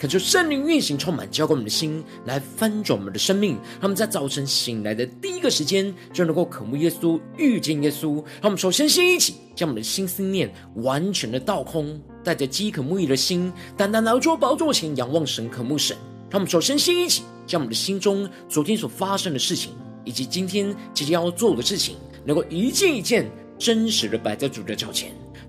恳求圣灵运行，充满浇灌我们的心，来翻转我们的生命。他们在早晨醒来的第一个时间，就能够渴慕耶稣、遇见耶稣。让我们首先先一起将我们的心思念完全的倒空，带着饥渴慕义的心，单单来到宝座前仰望神、渴慕神。让我们首先先一起将我们的心中昨天所发生的事情，以及今天即将要做的事情，能够一件一件真实的摆在主的脚前。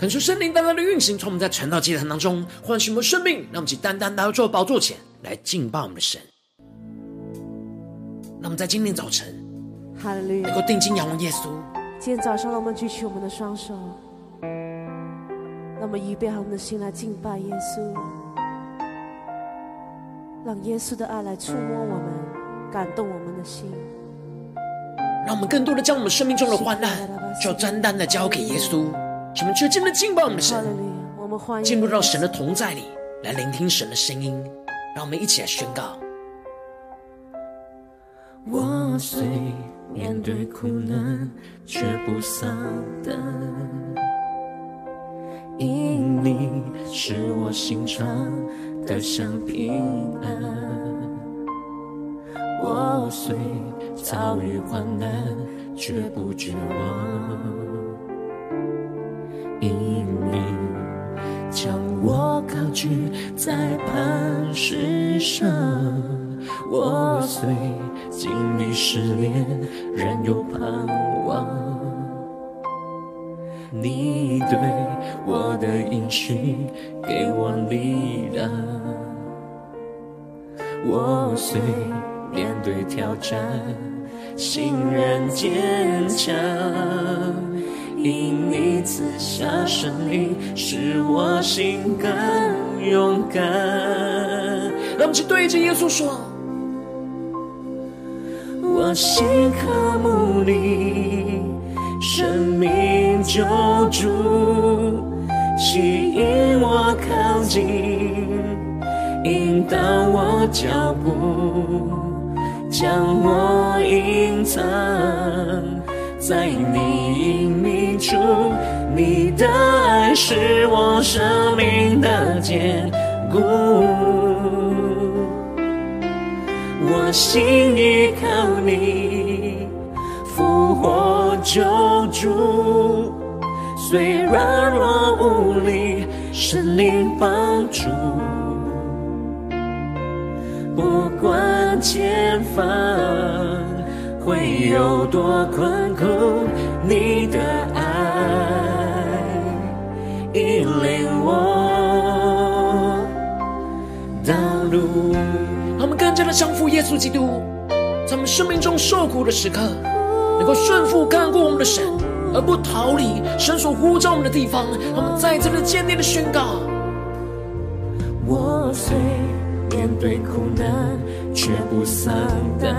恳求圣灵单单的运行，从我们在晨祷祭坛当中唤醒我们生命，让我们去单单来到主的宝座前来敬拜我们的神。那么在今天早晨，哈利路亚，能够定睛仰望耶稣。今天早上，让我们举起我们的双手，让我们预备好我们的心来敬拜耶稣，让耶稣的爱来触摸我们，感动我们的心。让我们更多的将我们生命中的患难，就单单的交给耶稣。使我们全心的敬拜我们的神，进入到神的同在里，来聆听神的声音。让我们一起来宣告：我虽面对苦难，却不丧胆，因你是我心常得享平安。我虽遭遇患难，却不绝望。因你将我高举在磐石上，我虽经历试炼，仍有盼望。你对我的应许给我力量，我虽面对挑战，心仍坚强。因你赐下生命，使我心更勇敢。让我们去对着耶稣说：我心渴慕你，生命救主，吸引我靠近，引导我脚步，将我隐藏。在你隐秘处，你的爱是我生命的坚固。我心依靠你，复活救主。虽软弱无力，神灵帮助。不管前方。会有多困苦，你的爱领我道路。让我们更加的降服耶稣基督，在我们生命中受苦的时刻，能够顺服看顾我们的神，而不逃离神所呼召我们的地方。让我们再一次的坚定的宣告：我虽面对苦难，却不丧胆。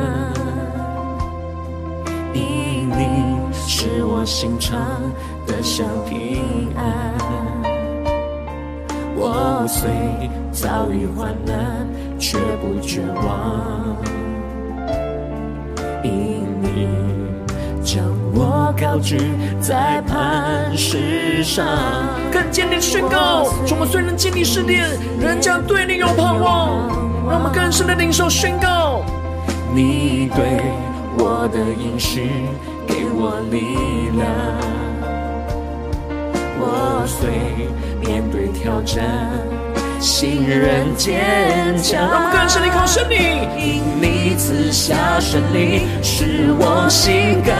因你是我心常得享平安，我虽遭遇患难，却不绝望。因你将我高举在磐石上，更坚定宣告：我虽然经历试炼，仍将对你有盼望。让我们更深的领受宣告：你对我的应许给我力量，我虽面对挑战。信任坚强，让我们更深地靠神你，因你赐下胜利，使我心更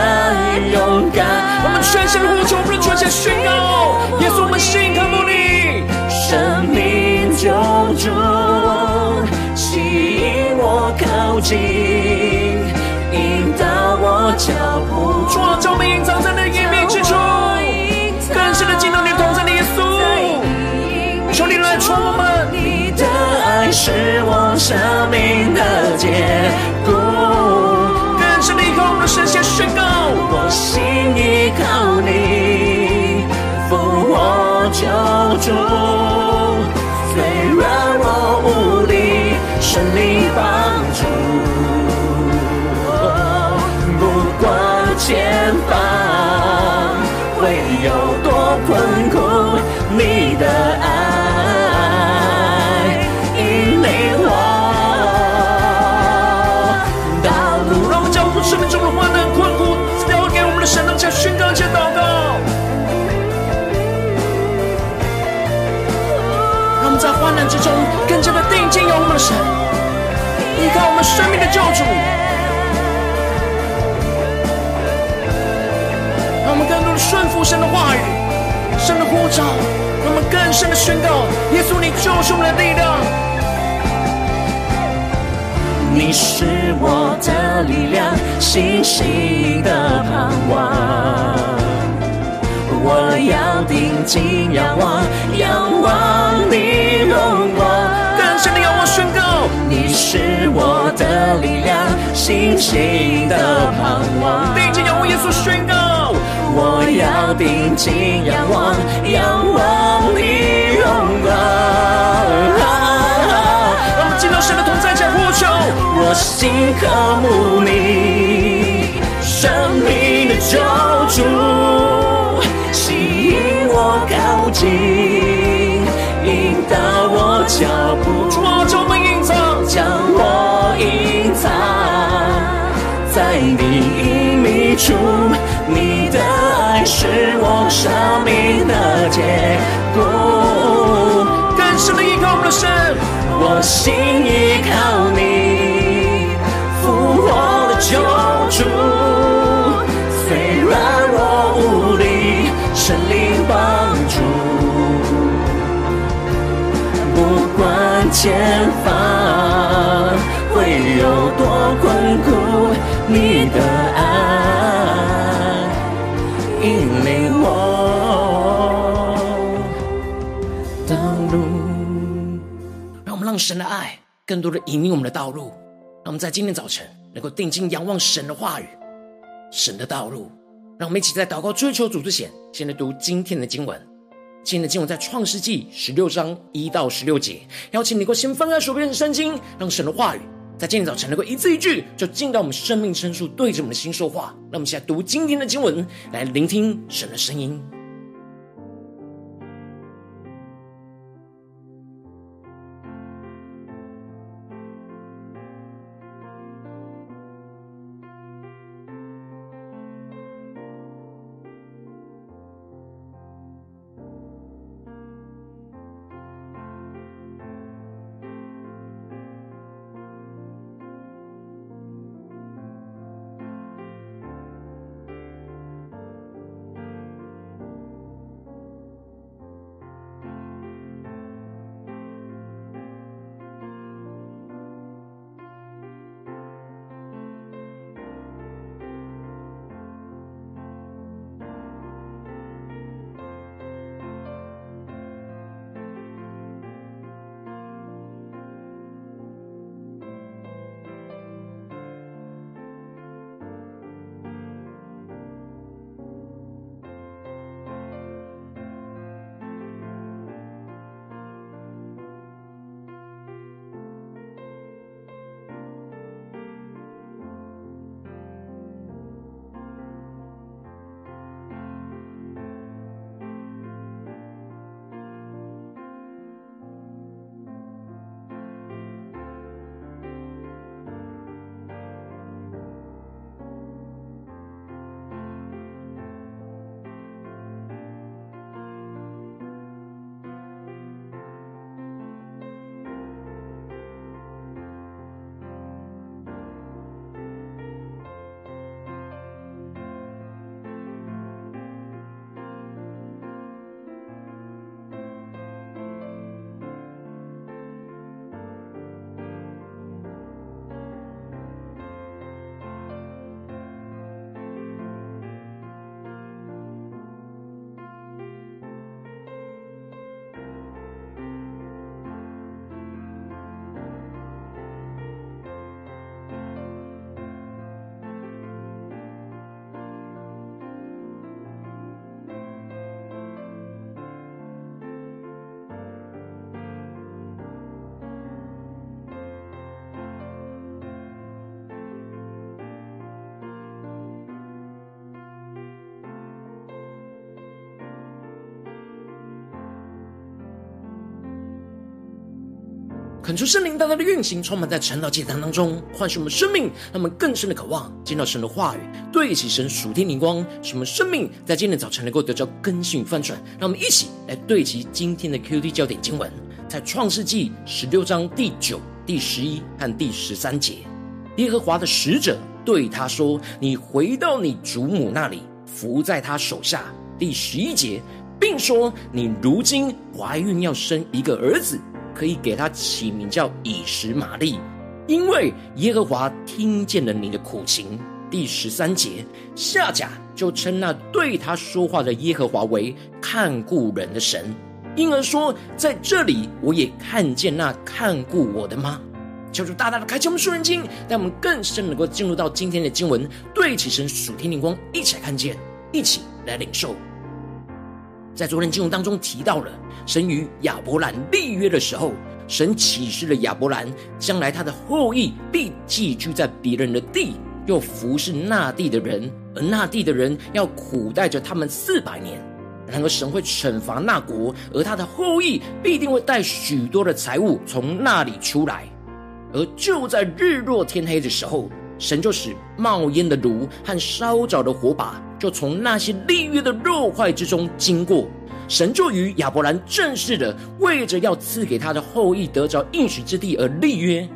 勇敢。我们全心呼求，我们全心宣告，耶稣，我们心渴慕你，生命救主，吸引我靠近，生命的结果。更深的空的神先宣告，我心依靠你，复活救主。加的定睛仰望我们的神，依靠我们生命的救主，让我们更多的顺服神的话语，神的呼召，让我们更深的宣告：耶稣，你就是我们的力量，你是我的力量，信心的盼望。我要定睛仰望，仰望你荣光。更深的仰望宣告，你是我的力量，信心的盼望。定睛仰望耶稣宣告，我要定睛仰望，仰望你荣光。让我们进到神的同在前呼求，我心渴慕你，生命的救主。吸引我靠近，引导我脚步，藏在你隐秘处。你的爱是我生命的结果。更深的依靠我们的神，我心依靠你，复活的救主。虽然我无力，神灵帮助，不管。前方有多困苦，你的爱引领我道路。让我们让神的爱更多的引领我们的道路。让我们在今天早晨能够定睛仰望神的话语、神的道路。让我们一起在祷告追求主之前，先来读今天的经文。今天的经文在创世纪十六章一到十六节，邀请你够先翻开手边的圣经，让神的话语在今天早晨能够一字一句，就进到我们生命深处，对着我们的心说话。让我们现在读今天的经文，来聆听神的声音。恳求圣灵大大的运行，充满在晨祷祭坛当中，唤醒我们生命，让我们更深的渴望见到神的话语，对齐神属天灵光，使我们生命在今天早晨能够得到更新与翻转。让我们一起来对齐今天的 QD 焦点经文，在创世纪十六章第九、第十一和第十三节。耶和华的使者对他说：“你回到你祖母那里，伏在他手下。”第十一节，并说：“你如今怀孕要生一个儿子。”可以给他起名叫以实玛利，因为耶和华听见了你的苦情。第十三节，夏甲就称那对他说话的耶和华为看顾人的神，因而说，在这里我也看见那看顾我的吗？求主大大的开启我们属灵经，让我们更深能够进入到今天的经文，对起神属天灵光，一起来看见，一起来领受。在昨天经文当中提到了，神与亚伯兰立约的时候，神启示了亚伯兰，将来他的后裔必寄居在别人的地，又服侍那地的人，而那地的人要苦待着他们四百年。然而神会惩罚那国，而他的后裔必定会带许多的财物从那里出来。而就在日落天黑的时候，神就使冒烟的炉和烧着的火把，就从那些立约的肉块之中经过。神就与亚伯兰正式的为着要赐给他的后裔得着应许之地而立约。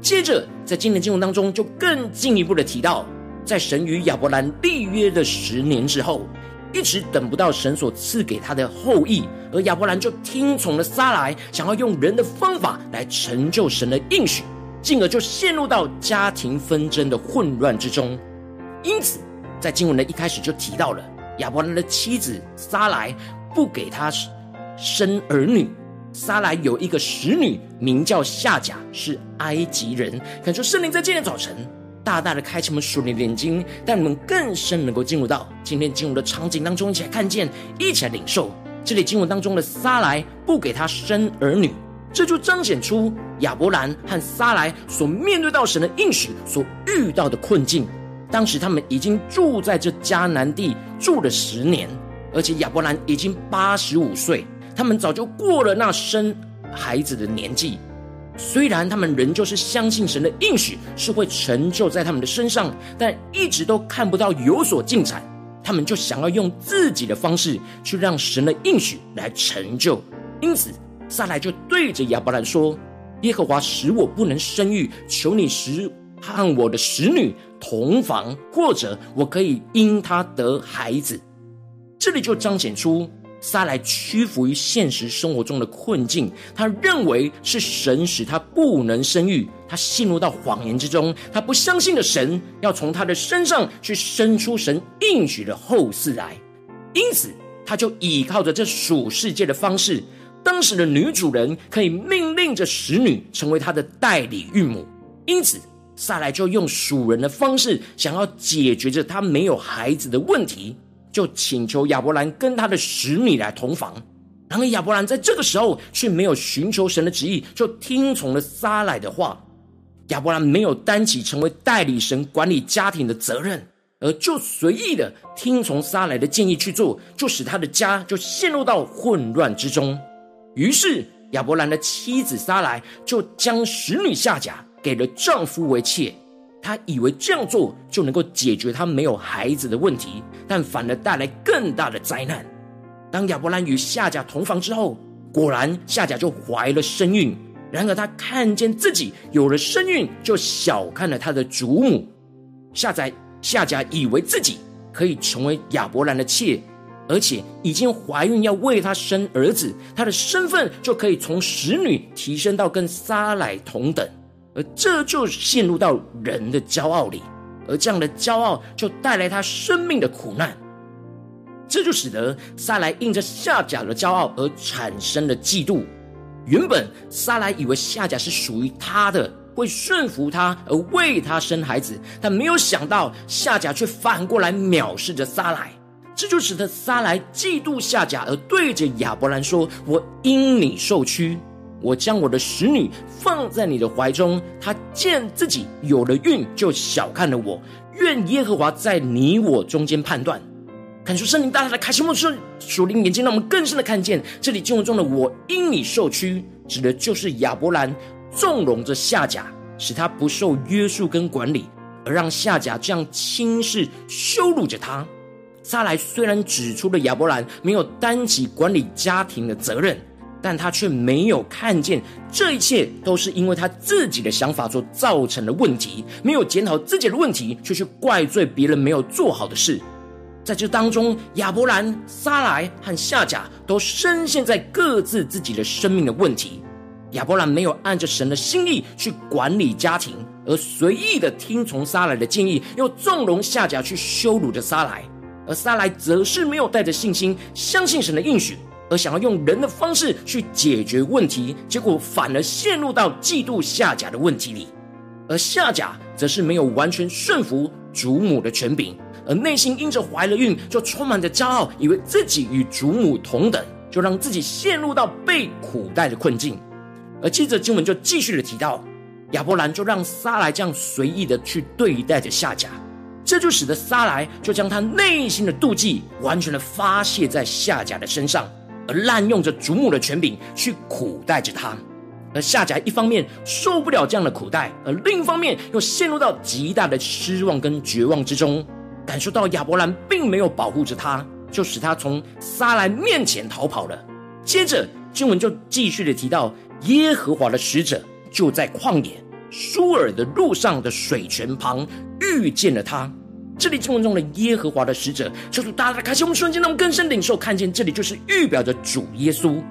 接着，在今天经文当中，就更进一步的提到，在神与亚伯兰立约的十年之后，一直等不到神所赐给他的后裔，而亚伯兰就听从了撒莱，想要用人的方法来成就神的应许。进而就陷入到家庭纷争的混乱之中，因此在经文的一开始就提到了亚伯兰的妻子撒莱不给他生儿女。撒莱有一个使女名叫夏甲，是埃及人。感受圣灵在今天早晨大大的开启我们属灵的眼睛，让我们更深能够进入到今天进入的场景当中，一起来看见，一起来领受这里经文当中的撒莱不给他生儿女。这就彰显出亚伯兰和撒莱所面对到神的应许所遇到的困境。当时他们已经住在这迦南地住了十年，而且亚伯兰已经八十五岁，他们早就过了那生孩子的年纪。虽然他们仍旧是相信神的应许是会成就在他们的身上，但一直都看不到有所进展。他们就想要用自己的方式去让神的应许来成就，因此。撒莱就对着亚伯兰说：“耶和华使我不能生育，求你使和我的使女同房，或者我可以因她得孩子。”这里就彰显出撒莱屈服于现实生活中的困境，他认为是神使他不能生育，他陷入到谎言之中，他不相信的神要从他的身上去生出神应许的后嗣来，因此他就倚靠着这属世界的方式。当时的女主人可以命令着使女成为她的代理孕母，因此撒莱就用属人的方式想要解决着她没有孩子的问题，就请求亚伯兰跟他的使女来同房。然而亚伯兰在这个时候却没有寻求神的旨意，就听从了撒莱的话。亚伯兰没有担起成为代理神管理家庭的责任，而就随意的听从撒莱的建议去做，就使他的家就陷入到混乱之中。于是亚伯兰的妻子撒莱就将使女夏甲给了丈夫为妾，她以为这样做就能够解决她没有孩子的问题，但反而带来更大的灾难。当亚伯兰与夏甲同房之后，果然夏甲就怀了身孕。然而她看见自己有了身孕，就小看了她的祖母。夏甲夏甲以为自己可以成为亚伯兰的妾。而且已经怀孕，要为他生儿子，他的身份就可以从使女提升到跟撒莱同等，而这就陷入到人的骄傲里，而这样的骄傲就带来他生命的苦难，这就使得撒莱因着夏甲的骄傲而产生了嫉妒。原本撒莱以为夏甲是属于他的，会顺服他而为他生孩子，但没有想到夏甲却反过来藐视着撒莱。这就使得撒莱嫉妒夏甲，而对着亚伯兰说：“我因你受屈，我将我的使女放在你的怀中。她见自己有了孕，就小看了我。愿耶和华在你我中间判断。”看出圣灵大大的开启，目视属灵眼睛，让我们更深的看见这里经文中的“我因你受屈”，指的就是亚伯兰纵容着夏甲，使他不受约束跟管理，而让夏甲这样轻视羞辱着他。撒莱虽然指出了亚伯兰没有担起管理家庭的责任，但他却没有看见这一切都是因为他自己的想法所造成的问题，没有检讨自己的问题，却去怪罪别人没有做好的事。在这当中，亚伯兰、撒莱和夏甲都深陷在各自自己的生命的问题。亚伯兰没有按着神的心意去管理家庭，而随意的听从撒莱的建议，又纵容夏甲去羞辱着撒莱。而撒莱则是没有带着信心，相信神的应许，而想要用人的方式去解决问题，结果反而陷入到嫉妒夏甲的问题里。而夏甲则是没有完全顺服祖母的权柄，而内心因着怀了孕，就充满着骄傲，以为自己与祖母同等，就让自己陷入到被苦待的困境。而接着经文就继续的提到，亚伯兰就让撒莱这样随意的去对待着夏甲。这就使得撒莱就将他内心的妒忌完全的发泄在夏甲的身上，而滥用着祖母的权柄去苦待着他。而夏甲一方面受不了这样的苦待，而另一方面又陷入到极大的失望跟绝望之中，感受到亚伯兰并没有保护着他，就使他从撒莱面前逃跑了。接着经文就继续的提到，耶和华的使者就在旷野。舒尔的路上的水泉旁遇见了他。这里经文中的耶和华的使者，求主大大开心我们瞬间，让我们更深领受，看见这里就是预表着主耶稣。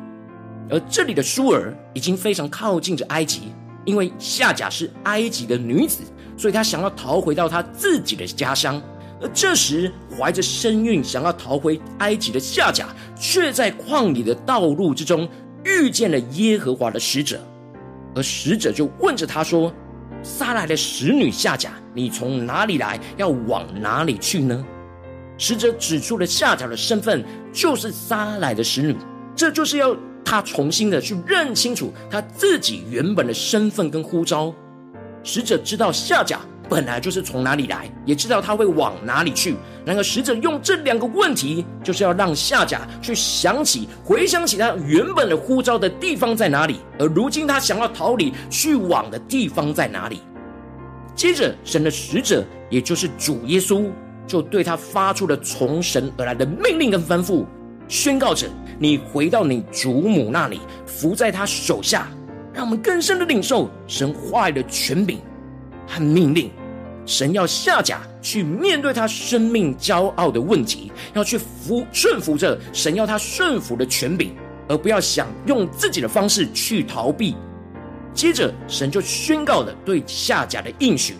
而这里的舒尔已经非常靠近着埃及，因为夏甲是埃及的女子，所以她想要逃回到她自己的家乡。而这时怀着身孕想要逃回埃及的夏甲，却在旷野的道路之中遇见了耶和华的使者。而使者就问着他说：“撒来的使女夏甲，你从哪里来？要往哪里去呢？”使者指出了夏甲的身份就是撒来的使女，这就是要他重新的去认清楚他自己原本的身份跟呼召。使者知道夏甲。本来就是从哪里来，也知道他会往哪里去。然而使者用这两个问题，就是要让夏甲去想起、回想起他原本的呼召的地方在哪里，而如今他想要逃离、去往的地方在哪里。接着，神的使者，也就是主耶稣，就对他发出了从神而来的命令跟吩咐，宣告着：“你回到你主母那里，伏在他手下。”让我们更深的领受神话语的权柄和命令。神要下甲去面对他生命骄傲的问题，要去服顺服着神要他顺服的权柄，而不要想用自己的方式去逃避。接着，神就宣告了对下甲的应许。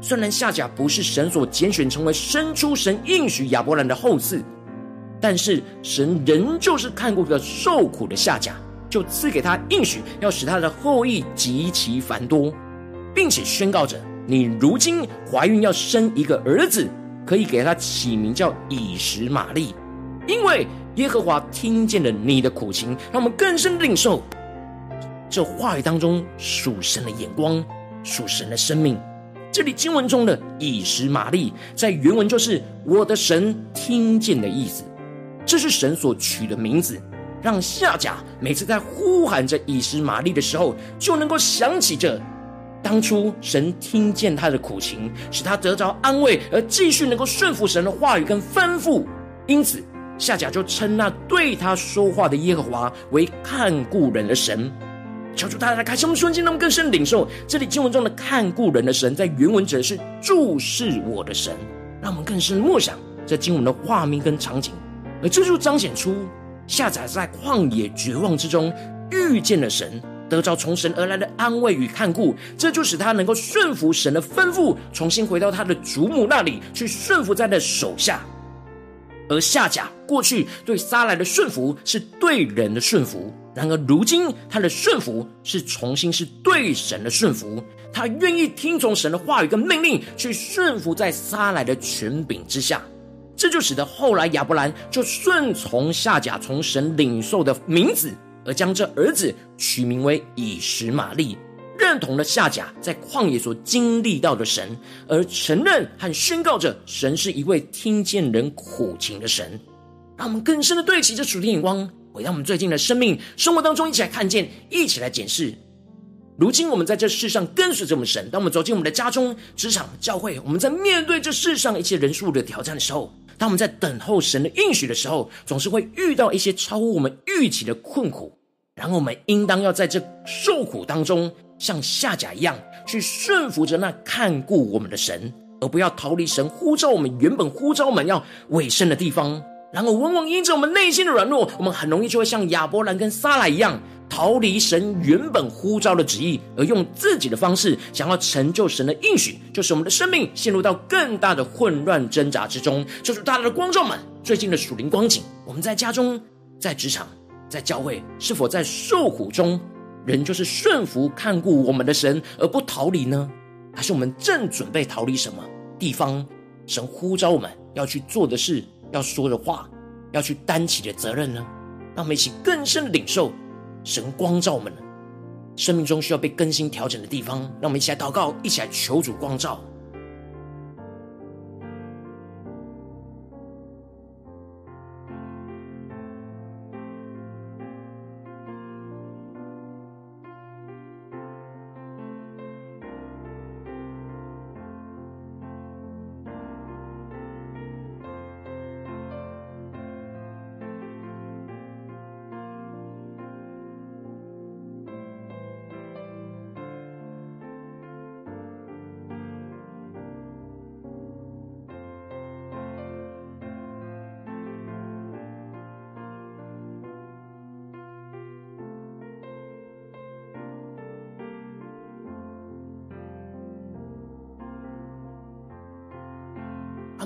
虽然下甲不是神所拣选成为生出神应许亚伯兰的后嗣，但是神仍旧是看顾着受苦的下甲，就赐给他应许，要使他的后裔极其繁多，并且宣告着。你如今怀孕要生一个儿子，可以给他起名叫以实玛利，因为耶和华听见了你的苦情，让我们更深领受这话语当中属神的眼光，属神的生命。这里经文中的以实玛利，在原文就是我的神听见的意思，这是神所取的名字，让夏甲每次在呼喊着以实玛利的时候，就能够想起着。当初神听见他的苦情，使他得着安慰，而继续能够顺服神的话语跟吩咐。因此，夏甲就称那对他说话的耶和华为看顾人的神。求主大家来开启我们瞬间，让我们更深领受这里经文中的看顾人的神，在原文指的是注视我的神。让我们更深默想这经文的画面跟场景，而这就彰显出夏甲在旷野绝望之中遇见了神。得着从神而来的安慰与看顾，这就使他能够顺服神的吩咐，重新回到他的主母那里去顺服在他的手下。而夏甲过去对撒来的顺服是对人的顺服，然而如今他的顺服是重新是对神的顺服，他愿意听从神的话语跟命令去顺服在撒来的权柄之下，这就使得后来亚伯兰就顺从夏甲从神领受的名字。而将这儿子取名为以实玛利，认同了夏甲在旷野所经历到的神，而承认和宣告着神是一位听见人苦情的神。让我们更深的对齐这属天眼光，回到我们最近的生命生活当中，一起来看见，一起来检视。如今我们在这世上跟随着我们神，当我们走进我们的家中、职场、教会，我们在面对这世上一切人数的挑战的时候，当我们在等候神的应许的时候，总是会遇到一些超乎我们预期的困苦。然后我们应当要在这受苦当中，像夏甲一样，去顺服着那看顾我们的神，而不要逃离神呼召我们原本呼召我们要委身的地方。然后往往因着我们内心的软弱，我们很容易就会像亚伯兰跟撒拉一样，逃离神原本呼召的旨意，而用自己的方式想要成就神的应许，就是我们的生命陷入到更大的混乱挣扎之中。就是大家的光照们最近的属灵光景，我们在家中、在职场、在教会，是否在受苦中，仍就是顺服看顾我们的神而不逃离呢？还是我们正准备逃离什么地方？神呼召我们要去做的事。要说的话，要去担起的责任呢？让我们一起更深的领受神光照我们生命中需要被更新调整的地方。让我们一起来祷告，一起来求主光照。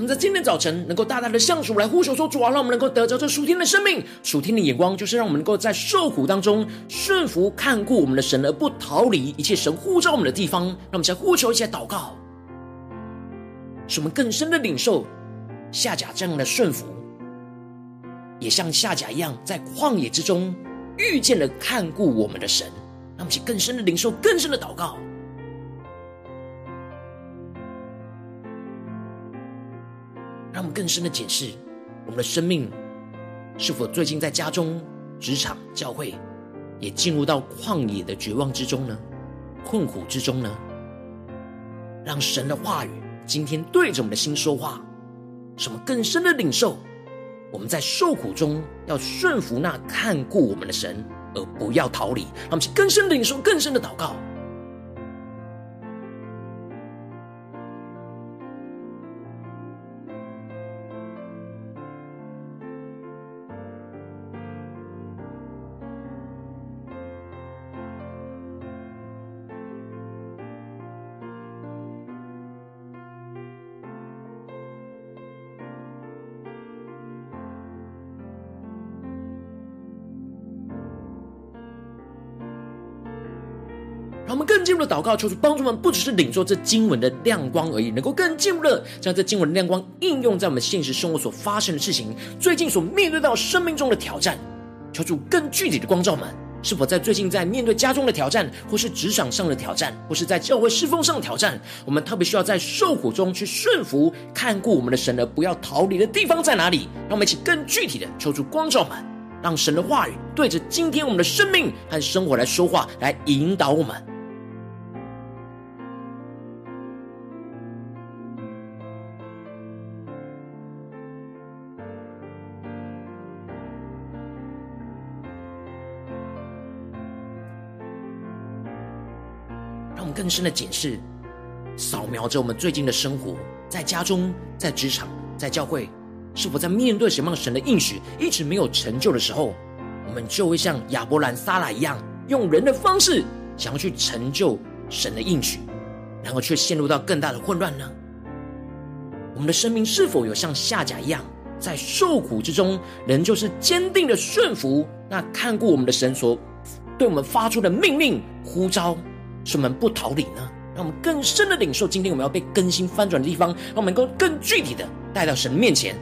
们在今天早晨能够大大的向主来呼求说：“主啊，让我们能够得着这属天的生命、属天的眼光，就是让我们能够在受苦当中顺服看顾我们的神，而不逃离一切神呼召我们的地方。”让我们先呼求，一些祷告，使我们更深的领受下甲这样的顺服，也像下甲一样，在旷野之中遇见了看顾我们的神。让我们去更深的领受，更深的祷告。更深的检视我们的生命，是否最近在家中、职场、教会，也进入到旷野的绝望之中呢？困苦之中呢？让神的话语今天对着我们的心说话，什么更深的领受，我们在受苦中要顺服那看顾我们的神，而不要逃离。让我们去更深领受，更深的祷告。进一步的祷告，求主帮助我们，不只是领受这经文的亮光而已，能够更进一步的将这经文的亮光应用在我们现实生活所发生的事情，最近所面对到生命中的挑战。求主更具体的光照们，是否在最近在面对家中的挑战，或是职场上的挑战，或是在教会侍奉上的挑战，我们特别需要在受苦中去顺服、看顾我们的神，而不要逃离的地方在哪里？让我们一起更具体的求助光照们，让神的话语对着今天我们的生命和生活来说话，来引导我们。更深的检视、扫描着我们最近的生活，在家中、在职场、在教会，是否在面对什么样神的应许一直没有成就的时候，我们就会像亚伯兰、撒拉一样，用人的方式想要去成就神的应许，然后却陷入到更大的混乱呢？我们的生命是否有像夏甲一样，在受苦之中，仍旧是坚定的顺服那看过我们的神所对我们发出的命令呼召？使我们不逃离呢？让我们更深的领受，今天我们要被更新翻转的地方，让我们能够更具体的带到神面前，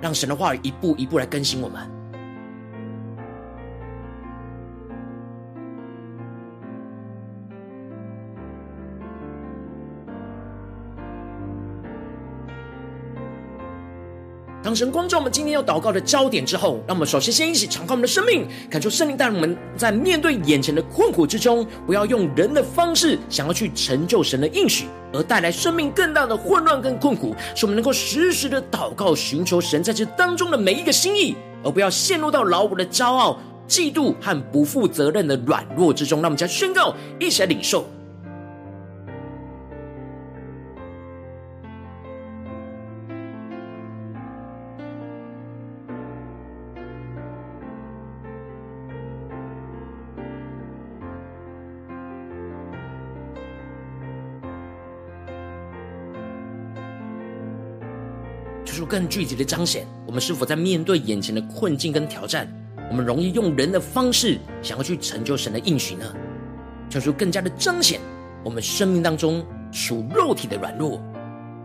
让神的话语一步一步来更新我们。当神光照我们今天要祷告的焦点之后，让我们首先先一起敞开我们的生命，感受圣灵带领我们在面对眼前的困苦之中，不要用人的方式想要去成就神的应许，而带来生命更大的混乱跟困苦，使我们能够时时的祷告，寻求神在这当中的每一个心意，而不要陷入到老我的骄傲、嫉妒和不负责任的软弱之中。让我们将宣告，一起来领受。更具体的彰显，我们是否在面对眼前的困境跟挑战，我们容易用人的方式想要去成就神的应许呢？求主更加的彰显我们生命当中属肉体的软弱，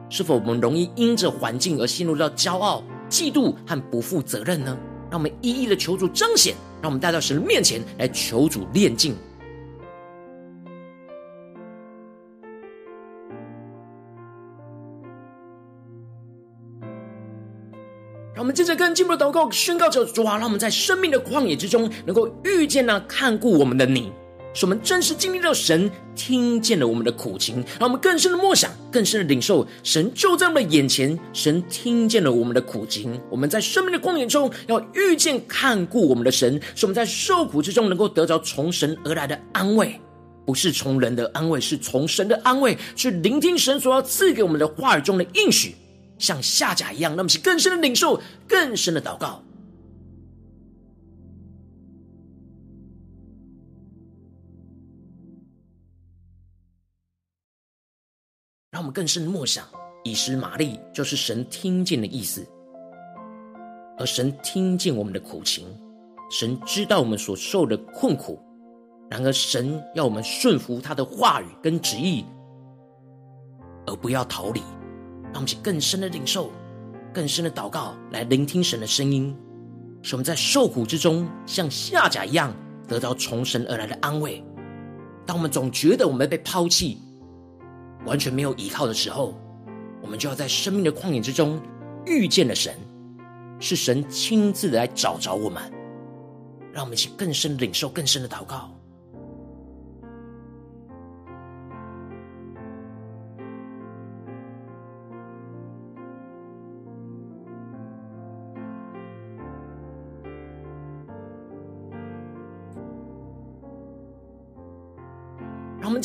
是否我们容易因着环境而陷入到骄傲、嫉妒和不负责任呢？让我们一一的求主彰显，让我们带到神的面前来求主炼净。接着跟进步的祷告宣告着：主啊，让我们在生命的旷野之中，能够遇见那看顾我们的你，使我们真实经历到神听见了我们的苦情，让我们更深的默想，更深的领受神就在我们的眼前，神听见了我们的苦情。我们在生命的旷野中，要遇见看顾我们的神，使我们在受苦之中能够得着从神而来的安慰，不是从人的安慰，是从神的安慰，去聆听神所要赐给我们的话语中的应许。像夏甲一样，那么是更深的领受，更深的祷告，让我们更深的默想，以实玛利就是神听见的意思，而神听见我们的苦情，神知道我们所受的困苦，然而神要我们顺服他的话语跟旨意，而不要逃离。让我们去更深的领受，更深的祷告，来聆听神的声音，使我们在受苦之中，像夏甲一样，得到从神而来的安慰。当我们总觉得我们被抛弃，完全没有依靠的时候，我们就要在生命的旷野之中遇见了神，是神亲自来找着我们。让我们去更深领受，更深的祷告。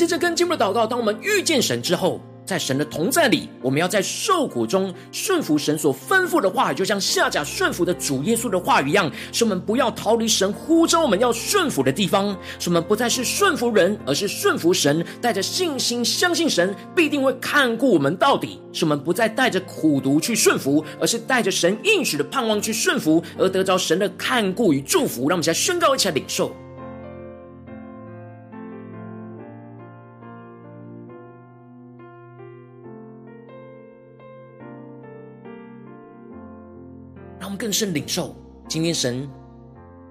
着跟进步的祷告，当我们遇见神之后，在神的同在里，我们要在受苦中顺服神所吩咐的话语，就像下甲顺服的主耶稣的话语一样，使我们不要逃离神呼召我们要顺服的地方，使我们不再是顺服人，而是顺服神，带着信心相信神必定会看顾我们到底，使我们不再带着苦毒去顺服，而是带着神应许的盼望去顺服，而得着神的看顾与祝福。让我们现在宣告，一起来领受。更深领受，今天神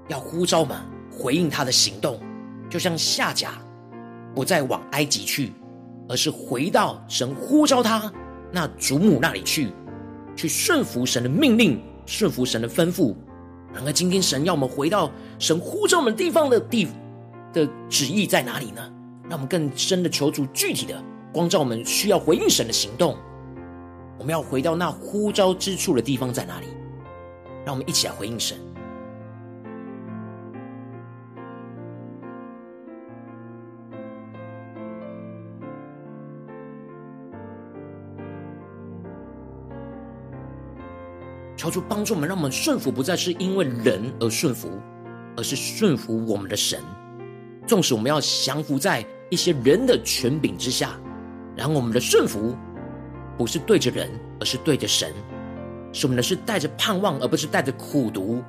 要呼召我们回应他的行动，就像夏甲不再往埃及去，而是回到神呼召他那祖母那里去，去顺服神的命令，顺服神的吩咐。然而，今天神要我们回到神呼召我们地方的地的旨意在哪里呢？让我们更深的求主具体的光照我们需要回应神的行动。我们要回到那呼召之处的地方在哪里？让我们一起来回应神，求主帮助我们，让我们顺服不再是因为人而顺服，而是顺服我们的神。纵使我们要降服在一些人的权柄之下，然后我们的顺服不是对着人，而是对着神。使我们的是带着盼望，而不是带着苦读，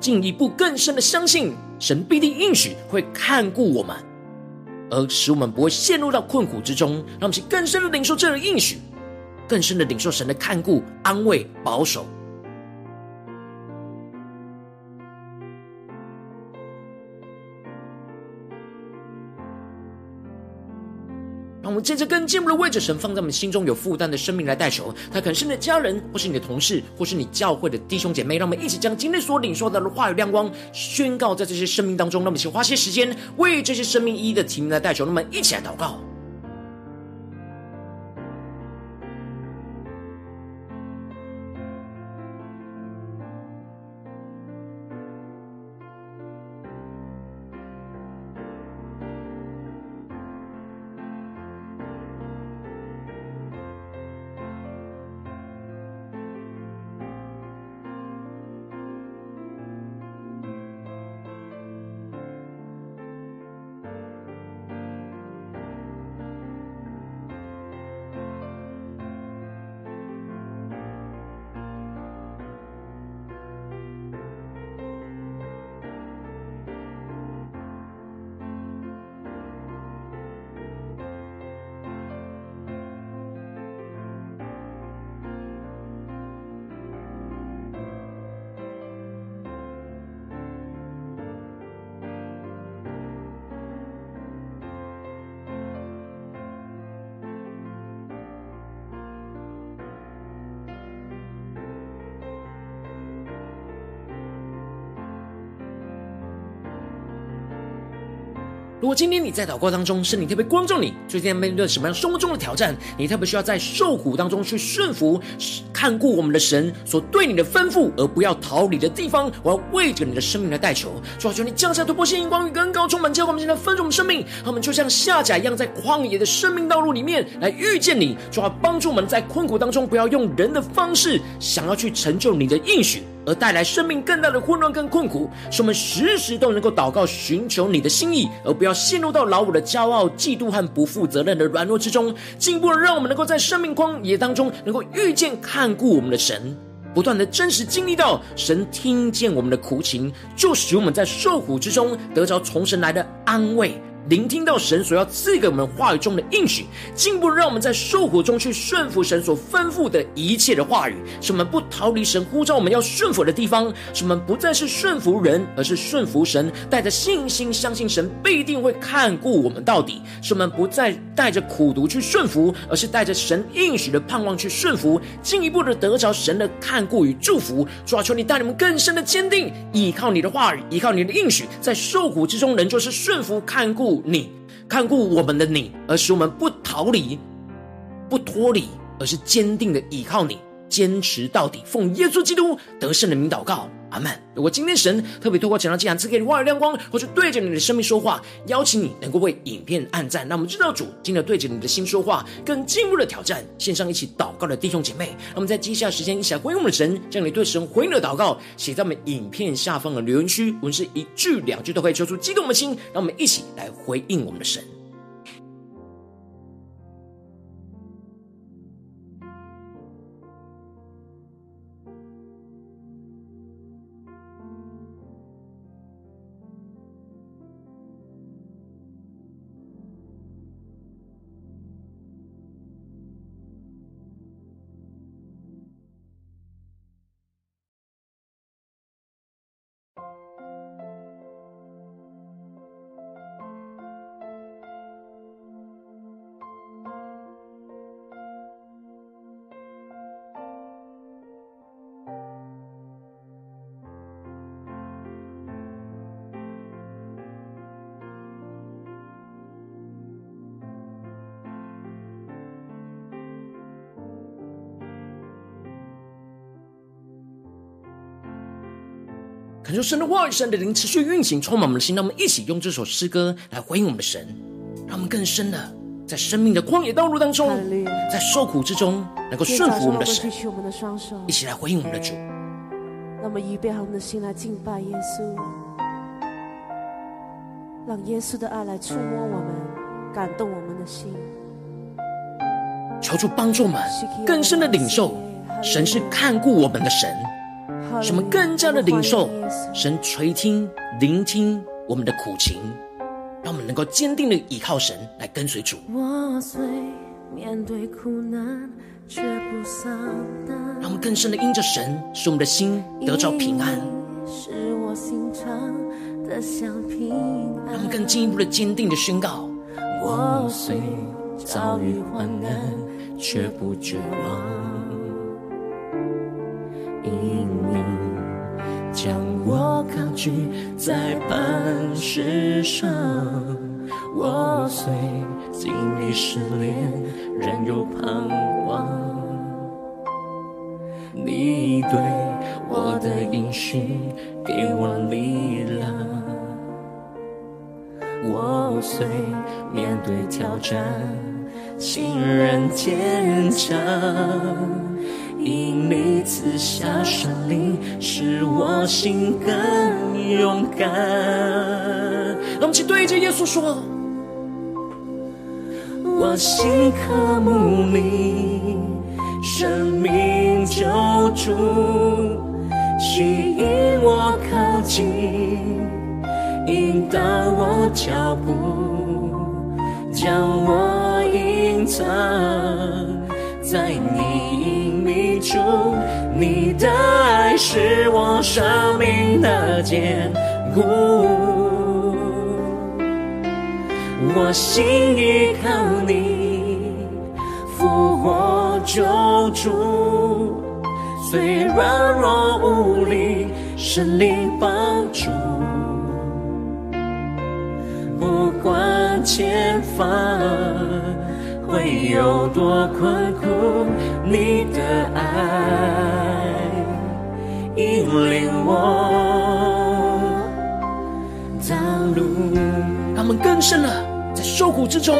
进一步更深的相信神必定应许会看顾我们，而使我们不会陷入到困苦之中。让我们去更深的领受这个应许，更深的领受神的看顾、安慰、保守。我们接着更进一步的为着神放在我们心中有负担的生命来代求，他可能是你的家人，或是你的同事，或是你教会的弟兄姐妹。让我们一起将今天所领受到的话语亮光宣告在这些生命当中。让我们一起花些时间为这些生命一一的提名来代求。那么一起来祷告。如果今天你在祷告当中，圣灵特别光照你，最近面对什么样生活中的挑战？你特别需要在受苦当中去顺服、看顾我们的神所对你的吩咐，而不要逃离的地方。我要为着你的生命来代求，主啊，求你降下突破性、光与更高充满，叫我们现在分盛的生命，他们就像夏甲一样，在旷野的生命道路里面来遇见你，主啊，帮助我们在困苦当中，不要用人的方式想要去成就你的应许。而带来生命更大的混乱跟困苦，使我们时时都能够祷告寻求你的心意，而不要陷入到老五的骄傲、嫉妒和不负责任的软弱之中。进一步的让我们能够在生命旷野当中，能够遇见看顾我们的神，不断的真实经历到神听见我们的苦情，就使我们在受苦之中得着从神来的安慰。聆听到神所要赐给我们话语中的应许，进一步让我们在受苦中去顺服神所吩咐的一切的话语，使我们不逃离神呼召我们要顺服的地方，使我们不再是顺服人，而是顺服神，带着信心相信神必定会看顾我们到底，使我们不再带着苦毒去顺服，而是带着神应许的盼望去顺服，进一步的得着神的看顾与祝福。主啊，求你带你们更深的坚定，依靠你的话语，依靠你的应许，在受苦之中仍旧是顺服看顾。你看顾我们的你，而使我们不逃离、不脱离，而是坚定的依靠你，坚持到底。奉耶稣基督得胜的名祷告。阿门。如果今天神特别透过《讲道祭坛》赐给你话语亮光，或是对着你的生命说话，邀请你能够为影片按赞，让我们知道主今天对着你的心说话，更进一步的挑战。线上一起祷告的弟兄姐妹，让我们在接下来时间一起来回应我们的神，将你对神回应的祷告写在我们影片下方的留言区，无论是一句两句都可以，抽出激动的心，让我们一起来回应我们的神。求神的话语、神的灵持续运行，充满我们的心。让我们一起用这首诗歌来回应我们的神，让我们更深的在生命的旷野道路当中，在受苦之中，能够顺服我们的神。一起来回应我们的主。让我们预备好我们的心来敬拜耶稣，让耶稣的爱来触摸我们，感动我们的心。求主帮助我们更深的领受，神是看顾我们的神。使我们更加的领受神垂听、聆听我们的苦情，让我们能够坚定的依靠神来跟随主。我虽面对苦难，却不丧胆。让我们更深的因着神，使我们的心得着平安。是我心肠得享平安。让我们更进一步的坚定的宣告：我虽遭遇患难却不绝望，因你将我高举在磐石上，我虽经历失恋，仍有盼望。你对我的应许给我力量。我虽面对挑战，心仍坚强，因你赐下圣灵，使我心更勇敢。让我们去对着耶稣说：我心渴慕你，生命救主，吸引我靠近。引导我脚步，将我隐藏在你隐秘处。你的爱是我生命的坚固，我心依靠你，复活救主，虽软弱无力，神灵帮助。不管前方会有多困苦，你的爱引领我道路。他们更深了，在受苦之中，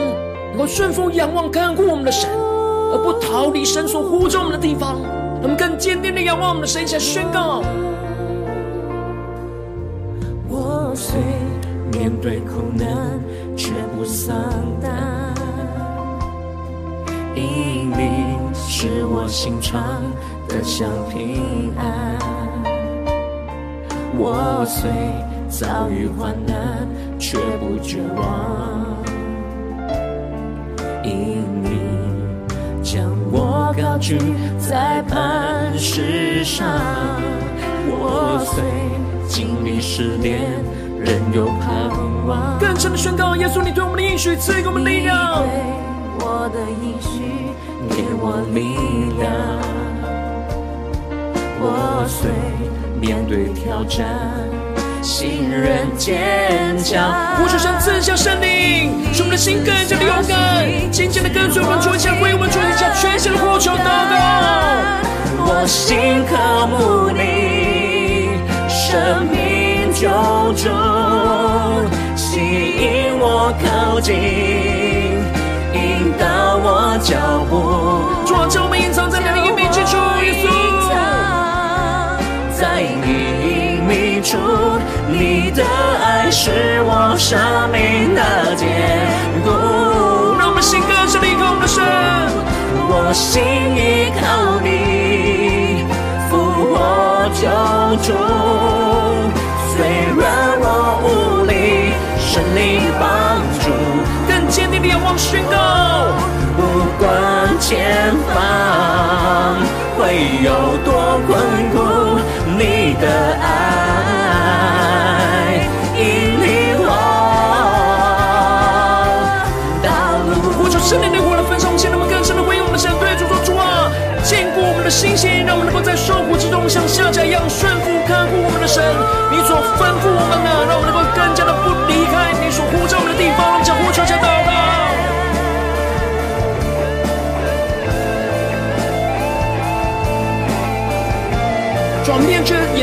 能够顺服、仰望、看顾我们的神，而不逃离神所呼召我们的地方。他们更坚定的仰望我们的神，来宣告：我虽面对苦难，却不丧胆，因你使我心常得享平安。我虽遭遇患难，却不绝望，因你将我高举在磐石上。我虽经历试炼。仍有盼望。更深的宣告，耶稣，你对我们的应许赐给我们力量。我的应许给我力量。我虽面对挑战，心仍坚强。呼求神赐下圣灵，使我们的心更加的勇敢，紧紧的跟随我们主，向为我们主一下全新的呼求祷告。我心渴慕你，生命。救主，吸引我靠近，脚步。主啊，将我们隐藏在你的隐秘之处，耶稣。在你隐秘处，你的爱是我生命的坚固。让我们心更深的依靠我们的神，我心依靠你，复活救主。虽软弱无力，圣灵帮助，更坚定的仰望宣告。不管前方会有多困苦，你的爱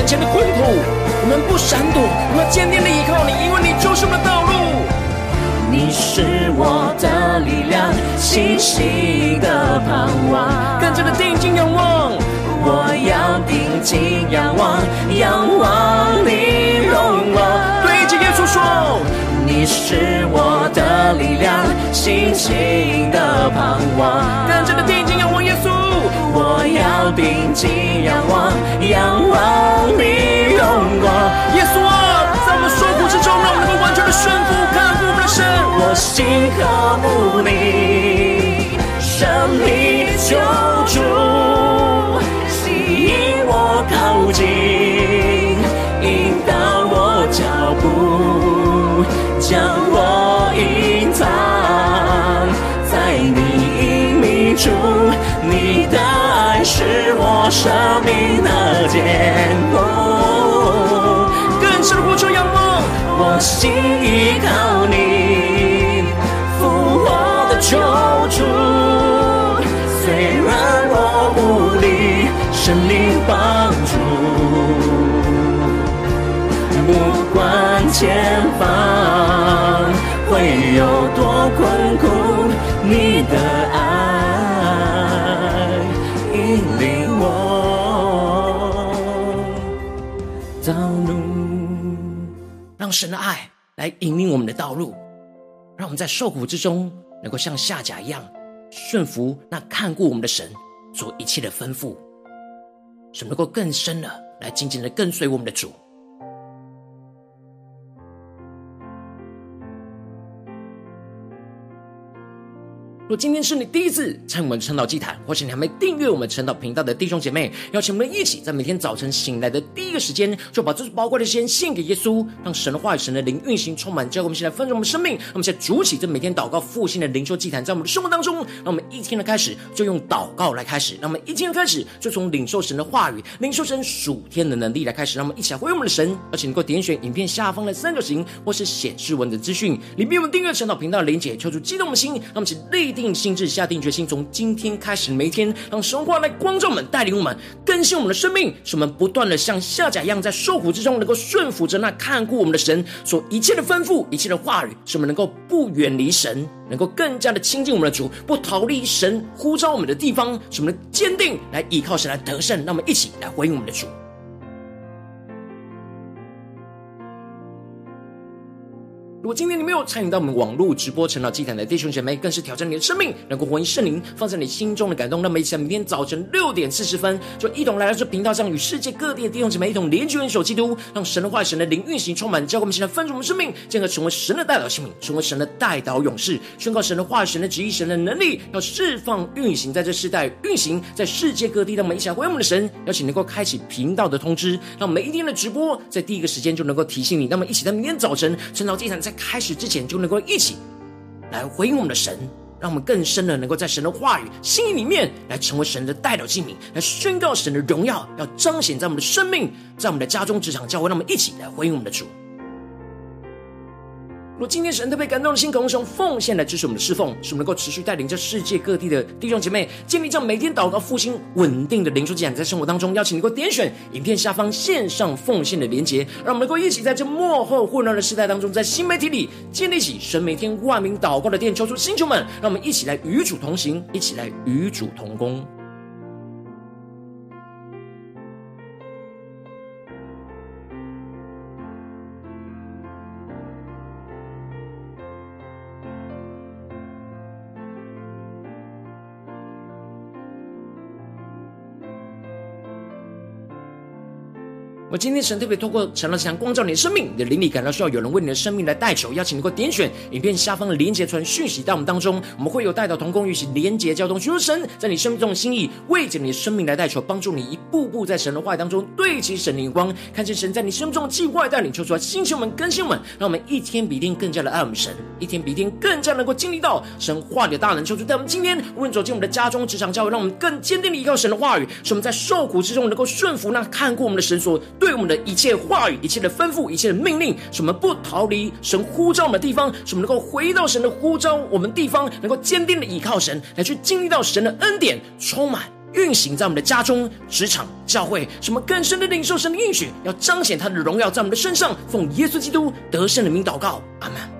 前的困苦，我们不闪躲，我们坚定的依靠你，因为你就是我们的道路。你是我的力量，信心的盼望，更加的定睛仰望。我要定睛仰望，仰望你容我。对着耶稣说，你是我的力量，信心的盼望。更加的定睛仰望耶稣，我要定睛仰望，仰望你荣光。耶稣啊，在我们受苦之中，让我们能够完全的顺服，看顾我们的神。我心渴慕你，生命救主。吸引我靠近，引导我脚步，将我隐藏在你我生命的巅峰。更深的呼求仰望，我心依靠你，复活的救主。虽然我无力，圣灵帮助，不管前方会有多困苦，你的爱神的爱来引领我们的道路，让我们在受苦之中能够像夏甲一样顺服那看顾我们的神所一切的吩咐，使能够更深的来紧紧的跟随我们的主。若今天是你第一次参与我们晨祷祭坛，或是你还没订阅我们晨祷频道的弟兄姐妹，邀请我们一起在每天早晨醒来的第一个时间，就把这宝贵的时间献给耶稣，让神的话语、神的灵运行充满，教会我们现在丰盛我们生命。那么，现在主起这每天祷告复兴的灵修祭坛，在我们的生活当中，让我们一天的开始就用祷告来开始，让我们一天的开始就从领受神的话语、领受神属天的能力来开始，让我们一起来回应我们的神。而且能够点选影片下方的三角形，或是显示文的资讯里面，我们订阅晨祷频道的连结，求主激动的心，让我们一起立定心志，下定决心，从今天开始每一天，让神话来光照们，带领我们更新我们的生命，使我们不断的像夏甲一样，在受苦之中能够顺服着那看顾我们的神所一切的吩咐、一切的话语，使我们能够不远离神，能够更加的亲近我们的主，不逃离神呼召我们的地方，使我们坚定来依靠神来得胜。让我们一起来回应我们的主。如果今天你没有参与到我们网络直播晨祷祭坛的弟兄姐妹，更是挑战你的生命，能够回应圣灵放在你心中的感动。那么，一起在明天早晨六点四十分，就一同来到这频道上，与世界各地的弟兄姐妹一同联结、联手基督，让神的话、神的灵运行充满，教会我们现在丰盛我们生命，进而成为神的代祷性命，成为神的代祷勇士，宣告神的话、神的旨意、神的能力，要释放运行在这世代，运行在世界各地。让我们一起来回应我们的神，邀请能够开启频道的通知，让每一天的直播在第一个时间就能够提醒你。那么，一起在明天早晨晨祷祭坛在开始之前，就能够一起来回应我们的神，让我们更深的能够在神的话语、心意里面来成为神的代表器皿，来宣告神的荣耀，要彰显在我们的生命，在我们的家中、职场、教会，让我们一起来回应我们的主。若今天神特别感动的心，渴望用奉献来支持我们的侍奉，使我们能够持续带领着世界各地的弟兄姐妹建立这样每天祷告复兴稳定的灵修祭坛，在生活当中邀请你能够点选影片下方线上奉献的连结，让我们能够一起在这幕后混乱的时代当中，在新媒体里建立起神每天万名祷告的殿，求出星球们，让我们一起来与主同行，一起来与主同工。我今天神特别透过晨祷祭坛光照你的生命，你的灵里感到需要有人为你的生命来代求，邀请你能够点选影片下方的连结传讯息到我们当中，我们会有带到同工与其连结交通，寻求神在你生命中的心意，为着你的生命来代求，帮助你一步步在神的话语当中对齐神的眼光，看见神在你生命中的计划带领，求出来星球们更新我们，让我们一天比一天更加的爱我们神，一天比一天更加能够经历到神话里的大能，求主在我们今天无论走进我们的家中、职场、教会，让我们更坚定的依靠神的话语，使我们在受苦之中能够顺服那看过我们的神所。对我们的一切话语、一切的吩咐、一切的命令，什么不逃离神呼召我们的地方，什么能够回到神的呼召我们地方，能够坚定的依靠神，来去经历到神的恩典，充满运行在我们的家中、职场、教会，什么更深的领受神的应许，要彰显他的荣耀在我们的身上。奉耶稣基督得胜的名祷告，阿门。